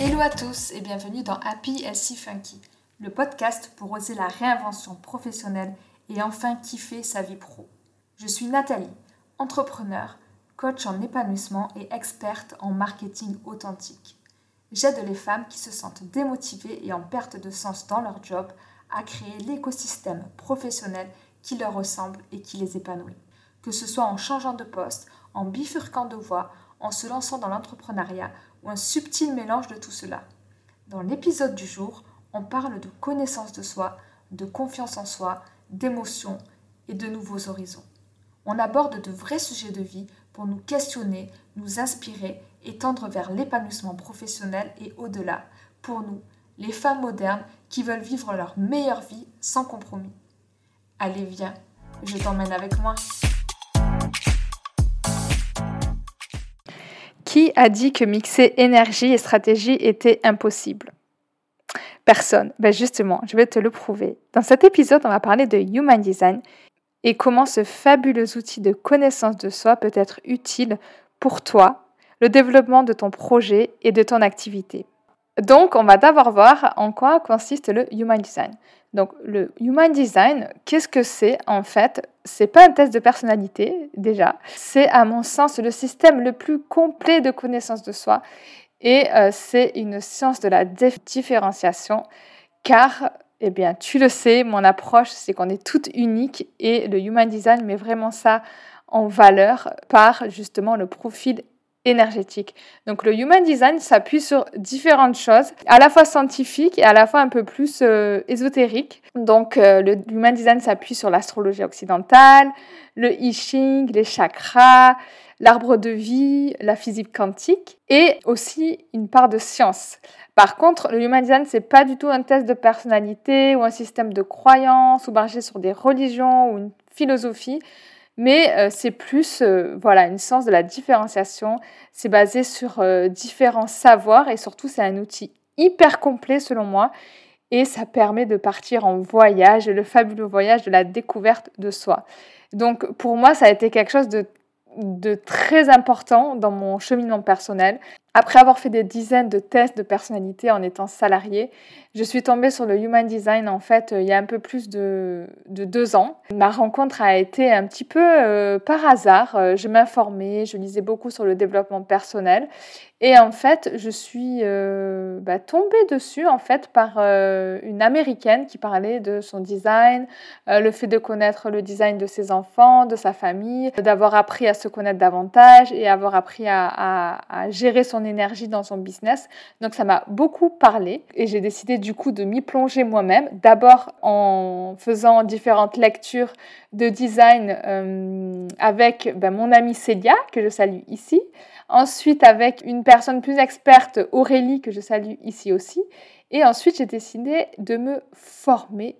Hello à tous et bienvenue dans Happy Healthy Funky, le podcast pour oser la réinvention professionnelle et enfin kiffer sa vie pro. Je suis Nathalie, entrepreneur, coach en épanouissement et experte en marketing authentique. J'aide les femmes qui se sentent démotivées et en perte de sens dans leur job à créer l'écosystème professionnel qui leur ressemble et qui les épanouit. Que ce soit en changeant de poste, en bifurquant de voie, en se lançant dans l'entrepreneuriat ou un subtil mélange de tout cela. Dans l'épisode du jour, on parle de connaissance de soi, de confiance en soi, d'émotion et de nouveaux horizons. On aborde de vrais sujets de vie pour nous questionner, nous inspirer et tendre vers l'épanouissement professionnel et au-delà, pour nous, les femmes modernes qui veulent vivre leur meilleure vie sans compromis. Allez, viens, je t'emmène avec moi. Qui a dit que mixer énergie et stratégie était impossible? Personne. Ben justement, je vais te le prouver. Dans cet épisode, on va parler de Human Design et comment ce fabuleux outil de connaissance de soi peut être utile pour toi, le développement de ton projet et de ton activité. Donc, on va d'abord voir en quoi consiste le Human Design. Donc, le Human Design, qu'est-ce que c'est en fait? C'est pas un test de personnalité déjà. C'est à mon sens le système le plus complet de connaissance de soi et euh, c'est une science de la différenciation car eh bien, tu le sais, mon approche, c'est qu'on est toutes uniques et le Human Design met vraiment ça en valeur par justement le profil énergétique. Donc le Human Design s'appuie sur différentes choses, à la fois scientifiques et à la fois un peu plus euh, ésotériques. Donc euh, le Human Design s'appuie sur l'astrologie occidentale, le I Ching, les chakras, l'arbre de vie, la physique quantique et aussi une part de science. Par contre, le Human Design, c'est pas du tout un test de personnalité ou un système de croyance ou basé sur des religions ou une philosophie mais euh, c'est plus euh, voilà une sens de la différenciation. C'est basé sur euh, différents savoirs et surtout c'est un outil hyper complet selon moi et ça permet de partir en voyage, le fabuleux voyage de la découverte de soi. Donc pour moi ça a été quelque chose de de très important dans mon cheminement personnel. Après avoir fait des dizaines de tests de personnalité en étant salarié, je suis tombée sur le Human Design en fait il y a un peu plus de, deux ans. Ma rencontre a été un petit peu euh, par hasard. Euh, je m'informais, je lisais beaucoup sur le développement personnel et en fait je suis euh, bah, tombée dessus en fait par une américaine qui parlait de son design, le fait de connaître le design de ses enfants, de sa famille, d'avoir appris à se connaître davantage et avoir appris à, à gérer son énergie dans son business. Donc ça m'a beaucoup parlé et j'ai décidé du coup de m'y plonger moi-même. D'abord en faisant différentes lectures de design euh, avec ben, mon amie Célia, que je salue ici. Ensuite avec une personne plus experte, Aurélie, que je salue ici aussi. Et ensuite j'ai décidé de me former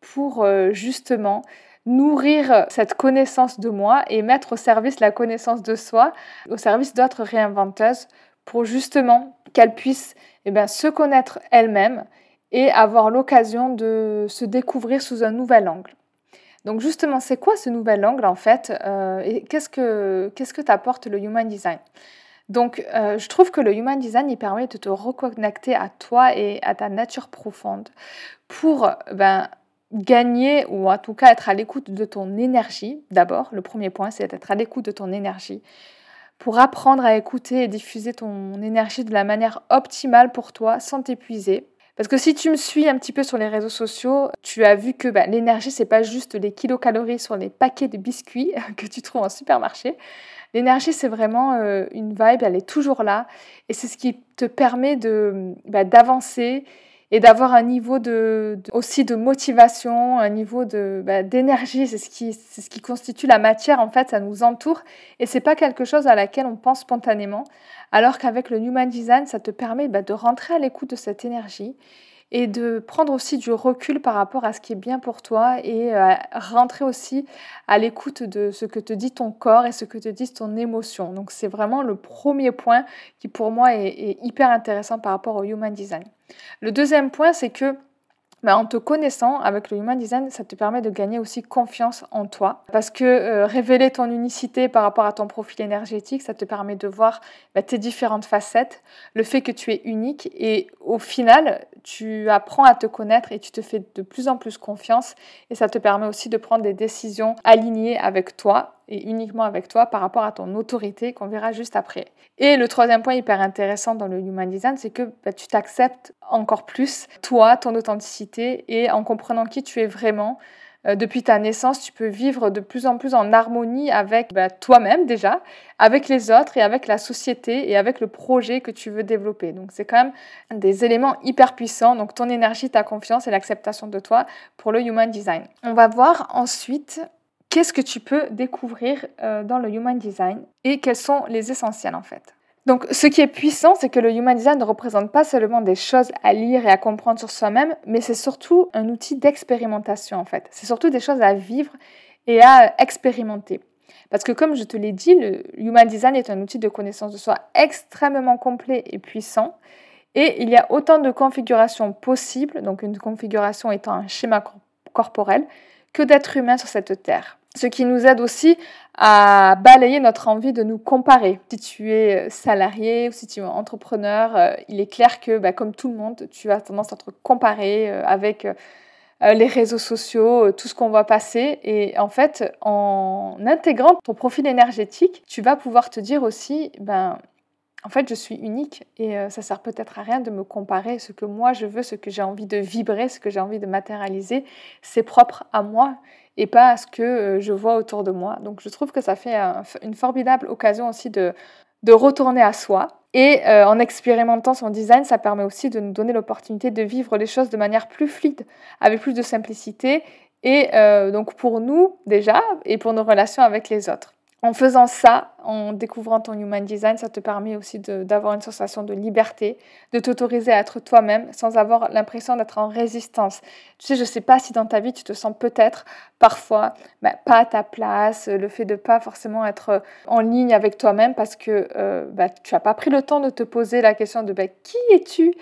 pour euh, justement nourrir cette connaissance de moi et mettre au service la connaissance de soi, au service d'autres réinventeuses pour justement qu'elle puisse eh bien, se connaître elle-même et avoir l'occasion de se découvrir sous un nouvel angle. Donc justement, c'est quoi ce nouvel angle en fait euh, et qu'est-ce que que t'apporte le Human Design? Donc euh, je trouve que le Human Design il permet de te reconnecter à toi et à ta nature profonde pour ben, gagner ou en tout cas être à l'écoute de ton énergie. D'abord, le premier point, c'est d'être à l'écoute de ton énergie pour apprendre à écouter et diffuser ton énergie de la manière optimale pour toi sans t'épuiser. Parce que si tu me suis un petit peu sur les réseaux sociaux, tu as vu que bah, l'énergie, c'est pas juste les kilocalories sur les paquets de biscuits que tu trouves en supermarché. L'énergie, c'est vraiment euh, une vibe, elle est toujours là. Et c'est ce qui te permet bah, d'avancer et d'avoir un niveau de, aussi de motivation, un niveau de bah, d'énergie, c'est ce qui c'est ce qui constitue la matière en fait, ça nous entoure. Et c'est pas quelque chose à laquelle on pense spontanément, alors qu'avec le Human Design, ça te permet bah, de rentrer à l'écoute de cette énergie et de prendre aussi du recul par rapport à ce qui est bien pour toi et euh, rentrer aussi à l'écoute de ce que te dit ton corps et ce que te dit ton émotion. Donc c'est vraiment le premier point qui pour moi est, hyper intéressant par rapport au Human Design. Le deuxième point, c'est que Mais en te connaissant avec le Human Design, ça te permet de gagner aussi confiance en toi. Parce que euh, révéler ton unicité par rapport à ton profil énergétique, ça te permet de voir bah, tes différentes facettes, le fait que tu es unique. Et au final, tu apprends à te connaître et tu te fais de plus en plus confiance. Et ça te permet aussi de prendre des décisions alignées avec toi et uniquement avec toi par rapport à ton autorité qu'on verra juste après. Et le troisième point hyper intéressant dans le Human Design, c'est que bah, tu t'acceptes encore plus, toi, ton authenticité, et en comprenant qui tu es vraiment. Euh, depuis ta naissance, tu peux vivre de plus en plus en harmonie avec bah, toi-même déjà, avec les autres et avec la société et avec le projet que tu veux développer. Donc c'est quand même des éléments hyper puissants. Donc ton énergie, ta confiance et l'acceptation de toi pour le Human Design. On va voir ensuite qu'est-ce que tu peux découvrir euh, dans le Human Design et quels sont les essentiels en fait. Donc, ce qui est puissant, c'est que le Human Design ne représente pas seulement des choses à lire et à comprendre sur soi-même, mais c'est surtout un outil d'expérimentation en fait. C'est surtout des choses à vivre et à expérimenter. Parce que comme je te l'ai dit, le Human Design est un outil de connaissance de soi extrêmement complet et puissant. Et il y a autant de configurations possibles, donc une configuration étant un schéma corporel, que d'êtres humains sur cette terre ce qui nous aide aussi à balayer notre envie de nous comparer. Si tu es euh, salarié ou si tu es entrepreneur, euh, il est clair que, bah, comme tout le monde, tu as tendance à te comparer euh, avec les réseaux sociaux, tout ce qu'on va passer. Et en fait, en intégrant ton profil énergétique, tu vas pouvoir te dire aussi, ben, en fait, je suis unique et ça sert peut-être à rien de me comparer. Ce que moi je veux, ce que j'ai envie de vibrer, ce que j'ai envie de matérialiser, c'est propre à moi et pas à ce que euh, je vois autour de moi. Donc je trouve que ça fait une formidable occasion aussi de, de retourner à soi. Et euh, en expérimentant son design, ça permet aussi de nous donner l'opportunité de vivre les choses de manière plus fluide, avec plus de simplicité. Et euh, donc pour nous déjà, et pour nos relations avec les autres. En faisant ça, en découvrant ton human design, ça te permet aussi d'avoir une sensation de liberté, de t'autoriser à être toi-même sans avoir l'impression d'être en résistance. Tu sais, je ne sais pas si dans ta vie tu te sens peut-être parfois bah, pas à ta place, le fait de pas forcément être en ligne avec toi-même parce que euh, bah, tu n'as pas pris le temps de te poser la question de bah, qui es-tu?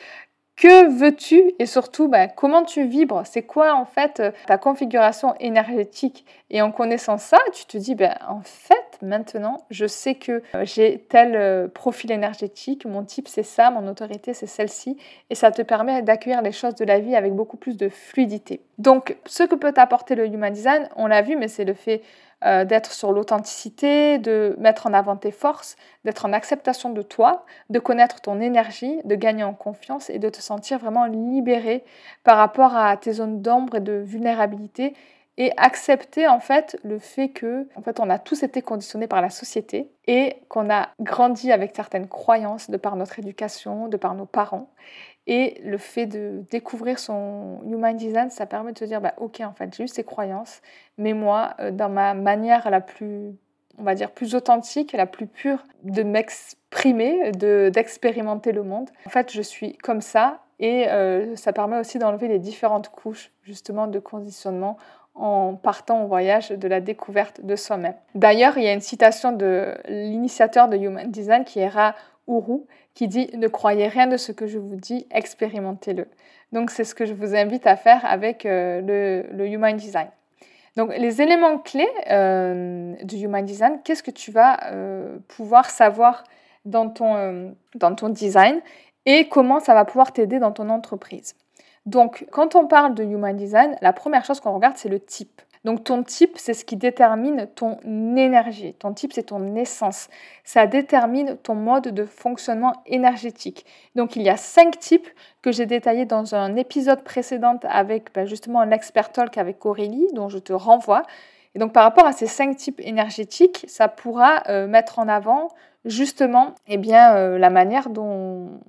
Que veux-tu? Et surtout comment tu vibres? C'est quoi en fait ta configuration énergétique? Et en connaissant ça, tu te dis en fait maintenant je sais que euh, j'ai tel euh, profil énergétique, mon type c'est ça, mon autorité c'est celle-ci et ça te permet d'accueillir les choses de la vie avec beaucoup plus de fluidité. Donc ce que peut t'apporter le Human Design, on l'a vu, mais c'est le fait euh, d'être sur l'authenticité, de mettre en avant tes forces, d'être en acceptation de toi, de connaître ton énergie, de gagner en confiance et de te sentir vraiment libéré par rapport à tes zones d'ombre et de vulnérabilité et accepter en fait le fait que en fait on a tous été conditionnés par la société et qu'on a grandi avec certaines croyances de par notre éducation, de par nos parents. Et le fait de découvrir son human design, ça permet de se dire, bah, ok, en fait, j'ai eu ces croyances, mais moi, euh, dans ma manière la plus, on va dire, plus authentique, la plus pure de m'exprimer, de, d'expérimenter le monde, en fait, je suis comme ça, et euh, ça permet aussi d'enlever les différentes couches, justement, de conditionnement en partant au voyage de la découverte de soi-même. D'ailleurs, il y a une citation de l'initiateur de Human Design qui est Ra Uru, qui dit Ne croyez rien de ce que je vous dis, expérimentez-le. Donc, c'est ce que je vous invite à faire avec euh, le, Human Design. Donc, les éléments clés euh, du Human Design, qu'est-ce que tu vas euh, pouvoir savoir dans ton, dans ton design et comment ça va pouvoir t'aider dans ton entreprise? Donc, quand on parle de Human Design, la première chose qu'on regarde, c'est le type. Donc ton type, c'est ce qui détermine ton énergie. Ton type, c'est ton essence. Ça détermine ton mode de fonctionnement énergétique. Donc il y a cinq types que j'ai détaillés dans un épisode précédent avec ben, justement l'expert talk avec Aurélie, dont je te renvoie. Et donc par rapport à ces cinq types énergétiques, ça pourra euh, mettre en avant justement eh bien, euh, la manière dont,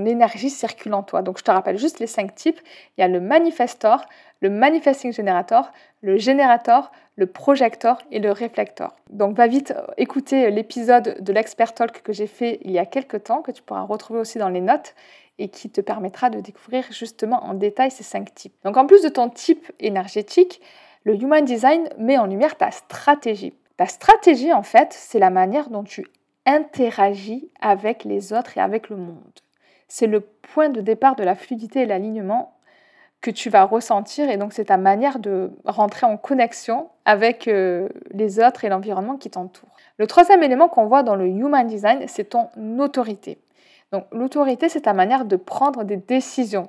l'énergie circule en toi. Donc je te rappelle juste les cinq types. Il y a le manifestor, le manifesting generator, le générateur, le projecteur et le réflecteur. Donc va vite écouter l'épisode de l'expert talk que j'ai fait il y a quelques temps, que tu pourras retrouver aussi dans les notes et qui te permettra de découvrir justement en détail ces cinq types. Donc en plus de ton type énergétique, le Human Design met en lumière ta stratégie. Ta stratégie, en fait, c'est la manière dont tu interagis avec les autres et avec le monde. C'est le point de départ de la fluidité et l'alignement que tu vas ressentir et donc c'est ta manière de rentrer en connexion avec euh, les autres et l'environnement qui t'entoure. Le troisième élément qu'on voit dans le Human Design, c'est ton autorité. Donc l'autorité, c'est ta manière de prendre des décisions.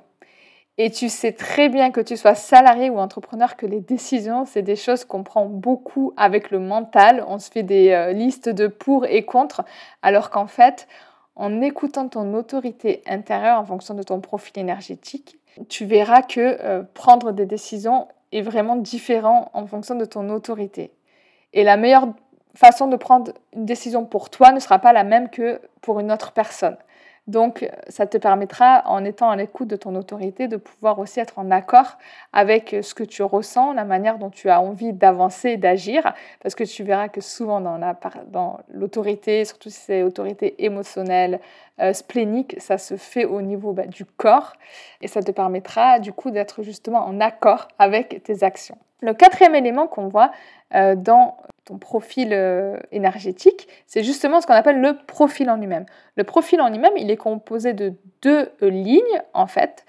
Et tu sais très bien que tu sois salarié ou entrepreneur que les décisions, c'est des choses qu'on prend beaucoup avec le mental. On se fait des euh, listes de pour et contre, alors qu'en fait, en écoutant ton autorité intérieure en fonction de ton profil énergétique, tu verras que euh, prendre des décisions est vraiment différent en fonction de ton autorité. Et la meilleure façon de prendre une décision pour toi ne sera pas la même que pour une autre personne. Donc, ça te permettra, en étant à l'écoute de ton autorité, de pouvoir aussi être en accord avec ce que tu ressens, la manière dont tu as envie d'avancer d'agir, parce que tu verras que souvent dans, l'autorité, surtout si c'est autorité émotionnelle, euh, splénique, ça se fait au niveau bah, du corps, et ça te permettra du coup d'être justement en accord avec tes actions. Le quatrième élément qu'on voit euh, dans profil euh, énergétique, c'est justement ce qu'on appelle le profil en lui-même. Le profil en lui-même, il est composé de deux euh, lignes, en fait.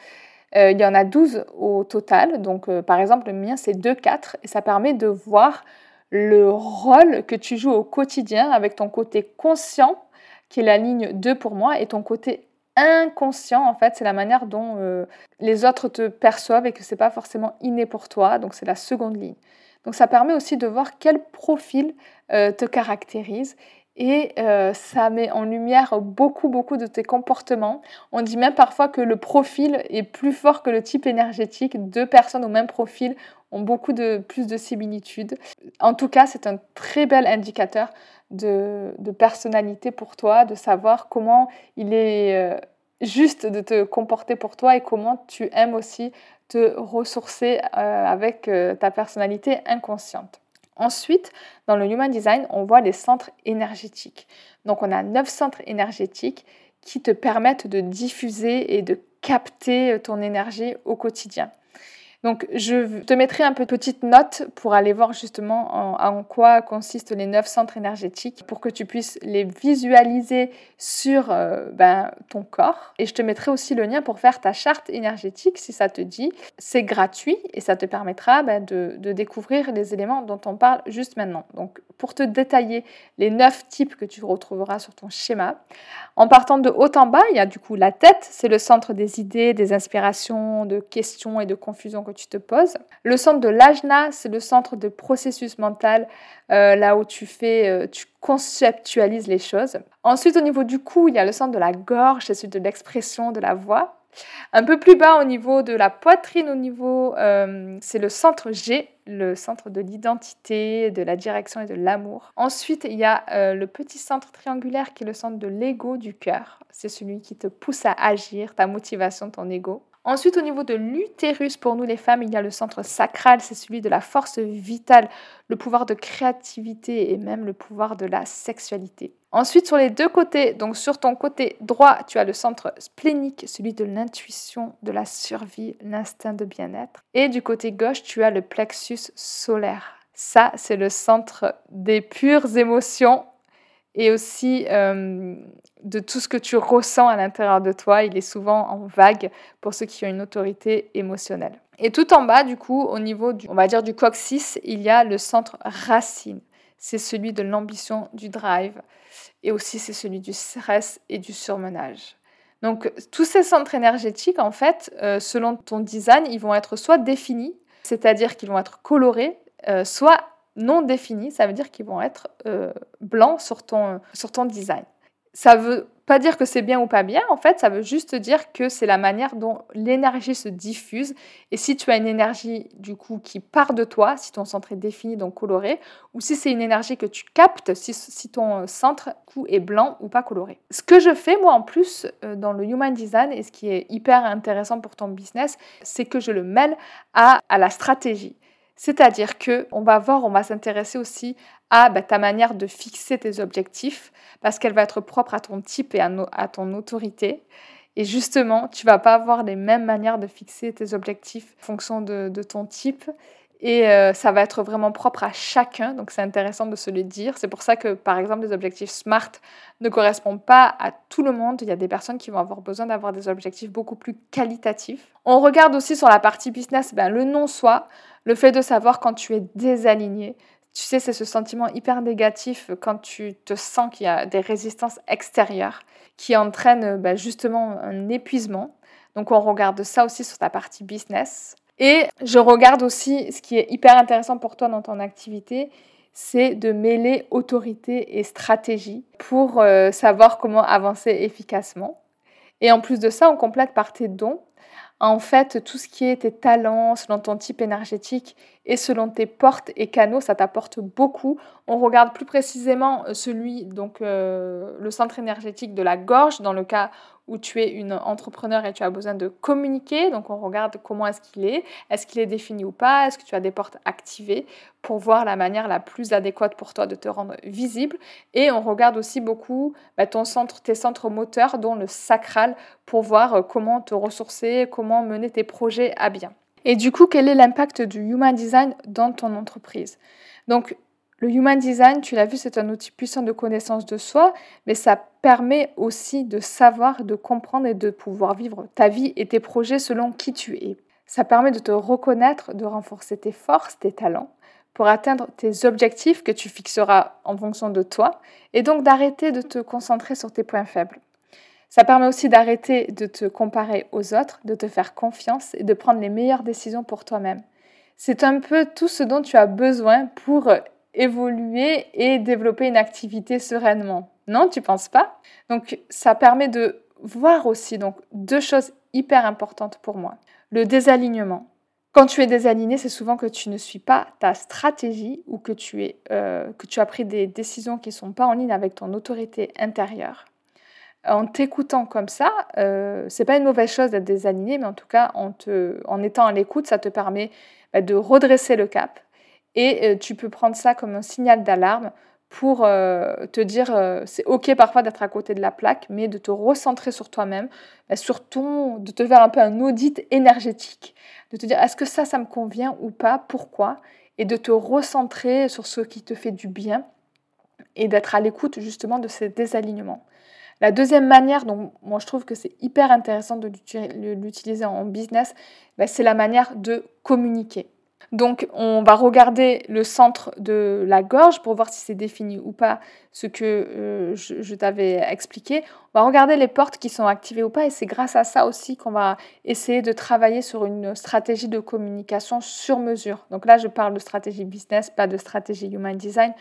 il y en a 12 au total. Donc, par exemple, le mien, c'est 2-4. Et ça permet de voir le rôle que tu joues au quotidien avec ton côté conscient, qui est la ligne 2 pour moi, et ton côté inconscient, en fait, c'est la manière dont les autres te perçoivent et que c'est pas forcément inné pour toi. Donc, c'est la seconde ligne. Donc ça permet aussi de voir quel profil euh, te caractérise et euh, ça met en lumière beaucoup, beaucoup de tes comportements. On dit même parfois que le profil est plus fort que le type énergétique. Deux personnes au même profil ont beaucoup plus de similitudes. En tout cas, c'est un très bel indicateur de, personnalité pour toi, de savoir comment il est euh, juste de te comporter pour toi et comment tu aimes aussi te ressourcer euh, avec euh, ta personnalité inconsciente. Ensuite, dans le Human Design, on voit les centres énergétiques. Donc, on a neuf centres énergétiques qui te permettent de diffuser et de capter ton énergie au quotidien. Donc, je te mettrai un peu petite note pour aller voir justement en, quoi consistent les neuf centres énergétiques pour que tu puisses les visualiser sur euh, ben, ton corps. Et je te mettrai aussi le lien pour faire ta charte énergétique si ça te dit. C'est gratuit et ça te permettra ben, de, de, découvrir les éléments dont on parle juste maintenant. Donc, pour te détailler les neuf types que tu retrouveras sur ton schéma, en partant de haut en bas, il y a du coup la tête, c'est le centre des idées, des inspirations, de questions et de confusions tu te poses. Le centre de l'ajna, c'est le centre de processus mental, euh, là où tu fais, euh, tu conceptualises les choses. Ensuite, au niveau du cou, il y a le centre de la gorge, c'est celui de l'expression, de la voix. Un peu plus bas au niveau de la poitrine, au niveau, euh, c'est le centre G, le centre de l'identité, de la direction et de l'amour. Ensuite, il y a le petit centre triangulaire qui est le centre de l'ego du cœur. C'est celui qui te pousse à agir, ta motivation, ton ego. Ensuite, au niveau de l'utérus, pour nous les femmes, il y a le centre sacral, c'est celui de la force vitale, le pouvoir de créativité et même le pouvoir de la sexualité. Ensuite, sur les deux côtés, donc sur ton côté droit, tu as le centre splénique, celui de l'intuition, de la survie, l'instinct de bien-être. Et du côté gauche, tu as le plexus solaire. Ça, c'est le centre des pures émotions et aussi euh, de tout ce que tu ressens à l'intérieur de toi. Il est souvent en vague pour ceux qui ont une autorité émotionnelle. Et tout en bas, du coup, au niveau du, on va dire du coccyx, il y a le centre racine. C'est celui de l'ambition, du drive, et aussi c'est celui du stress et du surmenage. Donc tous ces centres énergétiques, en fait, euh, selon ton design, ils vont être soit définis, c'est-à-dire qu'ils vont être colorés, euh, soit non définis, ça veut dire qu'ils vont être euh, blancs sur ton, sur ton design. Ça veut pas dire que c'est bien ou pas bien, en fait, ça veut juste dire que c'est la manière dont l'énergie se diffuse. Et si tu as une énergie, du coup, qui part de toi, si ton centre est défini, donc coloré, ou si c'est une énergie que tu captes, si, si ton centre coup, est blanc ou pas coloré. Ce que je fais, moi, en plus, euh, dans le Human Design, et ce qui est hyper intéressant pour ton business, c'est que je le mêle à, à la stratégie. C'est-à-dire que on va voir, on va s'intéresser aussi à bah, ta manière de fixer tes objectifs parce qu'elle va être propre à ton type et à, ton autorité. Et justement, tu vas pas avoir les mêmes manières de fixer tes objectifs en fonction de, ton type et euh, ça va être vraiment propre à chacun, donc c'est intéressant de se le dire. C'est pour ça que, par exemple, les objectifs SMART ne correspondent pas à tout le monde. Il y a des personnes qui vont avoir besoin d'avoir des objectifs beaucoup plus qualitatifs. On regarde aussi sur la partie business ben, le non-soi, le fait de savoir quand tu es désaligné. Tu sais, c'est ce sentiment hyper négatif quand tu te sens qu'il y a des résistances extérieures qui entraînent ben, justement un épuisement. Donc on regarde ça aussi sur ta partie business. Et je regarde aussi ce qui est hyper intéressant pour toi dans ton activité, c'est de mêler autorité et stratégie pour euh, savoir comment avancer efficacement. Et en plus de ça, on complète par tes dons. En fait, tout ce qui est tes talents, selon ton type énergétique et selon tes portes et canaux, ça t'apporte beaucoup. On regarde plus précisément celui, donc euh, le centre énergétique de la gorge, dans le cas où tu es une entrepreneur et tu as besoin de communiquer. Donc on regarde comment est-ce qu'il est, est-ce qu'il est défini ou pas, est-ce que tu as des portes activées pour voir la manière la plus adéquate pour toi de te rendre visible? Et on regarde aussi beaucoup bah, ton centre, tes centres moteurs, dont le sacral, pour voir euh, comment te ressourcer, comment mener tes projets à bien. Et du coup, quel est l'impact du Human Design dans ton entreprise? Donc, le Human Design, tu l'as vu, c'est un outil puissant de connaissance de soi, mais ça permet aussi de savoir, de comprendre et de pouvoir vivre ta vie et tes projets selon qui tu es. Ça permet de te reconnaître, de renforcer tes forces, tes talents, pour atteindre tes objectifs que tu fixeras en fonction de toi, et donc d'arrêter de te concentrer sur tes points faibles. Ça permet aussi d'arrêter de te comparer aux autres, de te faire confiance et de prendre les meilleures décisions pour toi-même. C'est un peu tout ce dont tu as besoin pour évoluer et développer une activité sereinement. Non, tu penses pas? Donc ça permet de voir aussi donc deux choses hyper importantes pour moi. Le désalignement. Quand tu es désaligné, c'est souvent que tu ne suis pas ta stratégie ou que tu, es, euh, que tu as pris des décisions qui ne sont pas en ligne avec ton autorité intérieure. En t'écoutant comme ça, euh, c'est pas une mauvaise chose d'être désaligné, mais en tout cas, en, te, en étant à l'écoute, ça te permet bah, de redresser le cap, et euh, tu peux prendre ça comme un signal d'alarme pour euh, te dire, euh, c'est ok parfois d'être à côté de la plaque, mais de te recentrer sur toi-même, bah, sur ton, de te faire un peu un audit énergétique, de te dire, est-ce que ça, ça me convient ou pas, pourquoi, et de te recentrer sur ce qui te fait du bien et d'être à l'écoute justement de ces désalignements. La deuxième manière dont moi je trouve que c'est hyper intéressant de l'utiliser en business, bah, c'est la manière de communiquer. Donc on va regarder le centre de la gorge pour voir si c'est défini ou pas ce que euh, je, t'avais expliqué. On va regarder les portes qui sont activées ou pas et c'est grâce à ça aussi qu'on va essayer de travailler sur une stratégie de communication sur mesure. Donc là je parle de stratégie business, pas de stratégie human design.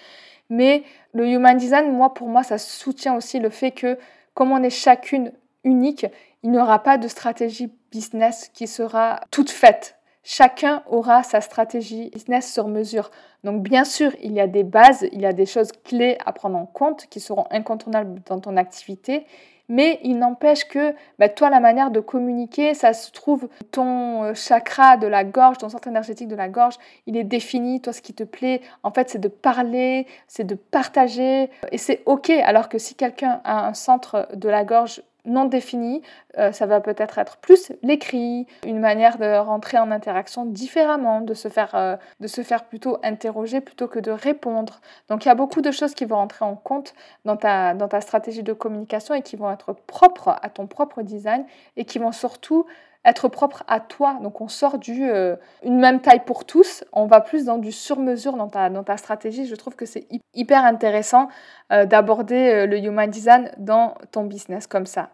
Mais le human design, moi pour moi, ça soutient aussi le fait que comme on est chacune unique, il n'y aura pas de stratégie business qui sera toute faite Chacun aura sa stratégie business sur mesure. Donc bien sûr, il y a des bases, il y a des choses clés à prendre en compte qui seront incontournables dans ton activité, mais il n'empêche que bah, toi, la manière de communiquer, ça se trouve, ton euh, chakra de la gorge, ton centre énergétique de la gorge, il est défini, toi, ce qui te plaît, en fait, c'est de parler, c'est de partager, et c'est OK, alors que si quelqu'un a un centre de la gorge non défini, euh, ça va peut-être être plus l'écrit, une manière de rentrer en interaction différemment, de se faire, euh, de se faire plutôt interroger plutôt que de répondre. Donc il y a beaucoup de choses qui vont rentrer en compte dans ta, dans ta stratégie de communication et qui vont être propres à ton propre design et qui vont surtout être propres à toi. Donc on sort du euh, une même taille pour tous, on va plus dans du sur-mesure dans ta, dans ta stratégie. Je trouve que c'est hyper intéressant d'aborder le human design dans ton business comme ça.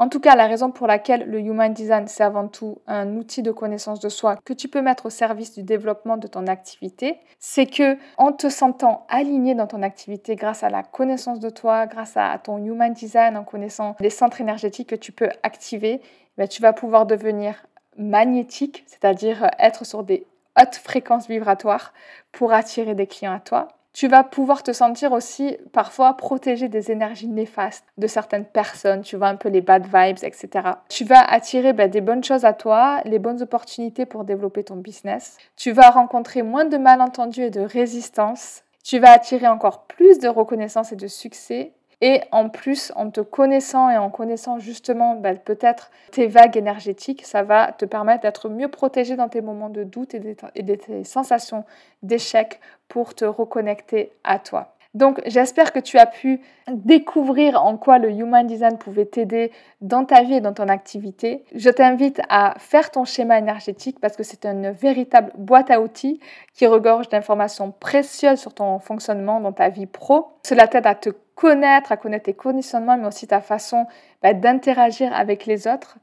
En tout cas, la raison pour laquelle le Human Design, c'est avant tout un outil de connaissance de soi que tu peux mettre au service du développement de ton activité, c'est que en te sentant aligné dans ton activité grâce à la connaissance de toi, grâce à ton Human Design, en connaissant les centres énergétiques que tu peux activer, tu vas pouvoir devenir magnétique, c'est-à-dire être sur des hautes fréquences vibratoires pour attirer des clients à toi tu vas pouvoir te sentir aussi parfois protégé des énergies néfastes de certaines personnes, tu vois un peu les bad vibes, etc. Tu vas attirer ben, des bonnes choses à toi, les bonnes opportunités pour développer ton business. Tu vas rencontrer moins de malentendus et de résistance. Tu vas attirer encore plus de reconnaissance et de succès. Et en plus, en te connaissant et en connaissant justement bah, peut-être tes vagues énergétiques, ça va te permettre d'être mieux protégé dans tes moments de doute et des, tes sensations d'échec pour te reconnecter à toi. Donc j'espère que tu as pu découvrir en quoi le Human Design pouvait t'aider dans ta vie et dans ton activité. Je t'invite à faire ton schéma énergétique parce que c'est une véritable boîte à outils qui regorge d'informations précieuses sur ton fonctionnement dans ta vie pro. Cela t'aide à te connaître, à connaître tes conditionnements, mais aussi ta façon bah, d'interagir avec les autres.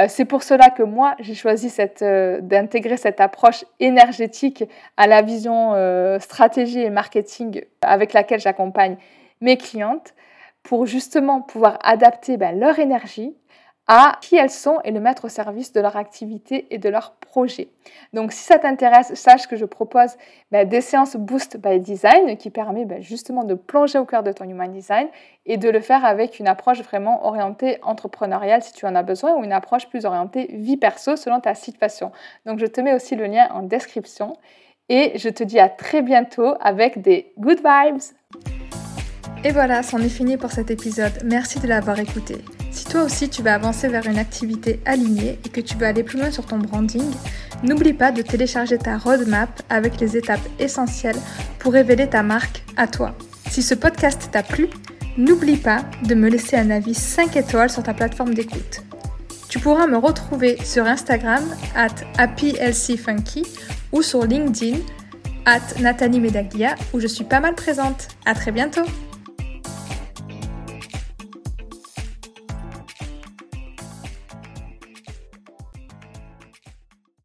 Euh, c'est pour cela que moi, j'ai choisi euh, d'intégrer cette approche énergétique à la vision euh, stratégie et marketing avec laquelle j'accompagne mes clientes pour justement pouvoir adapter bah, leur énergie à qui elles sont et le mettre au service de leur activité et de leur projet. Donc si ça t'intéresse, sache que je propose bah, des séances Boost by Design qui permet bah, justement de plonger au cœur de ton Human Design et de le faire avec une approche vraiment orientée entrepreneuriale si tu en as besoin ou une approche plus orientée vie perso selon ta situation. Donc je te mets aussi le lien en description et je te dis à très bientôt avec des good vibes. Et voilà, c'en est fini pour cet épisode. Merci de l'avoir écouté. Si toi aussi tu vas avancer vers une activité alignée et que tu veux aller plus loin sur ton branding, n'oublie pas de télécharger ta roadmap avec les étapes essentielles pour révéler ta marque à toi. Si ce podcast t'a plu, n'oublie pas de me laisser un avis 5 étoiles sur ta plateforme d'écoute. Tu pourras me retrouver sur Instagram at happylcfunky ou sur LinkedIn at Nathalie Medaglia où je suis pas mal présente. À très bientôt!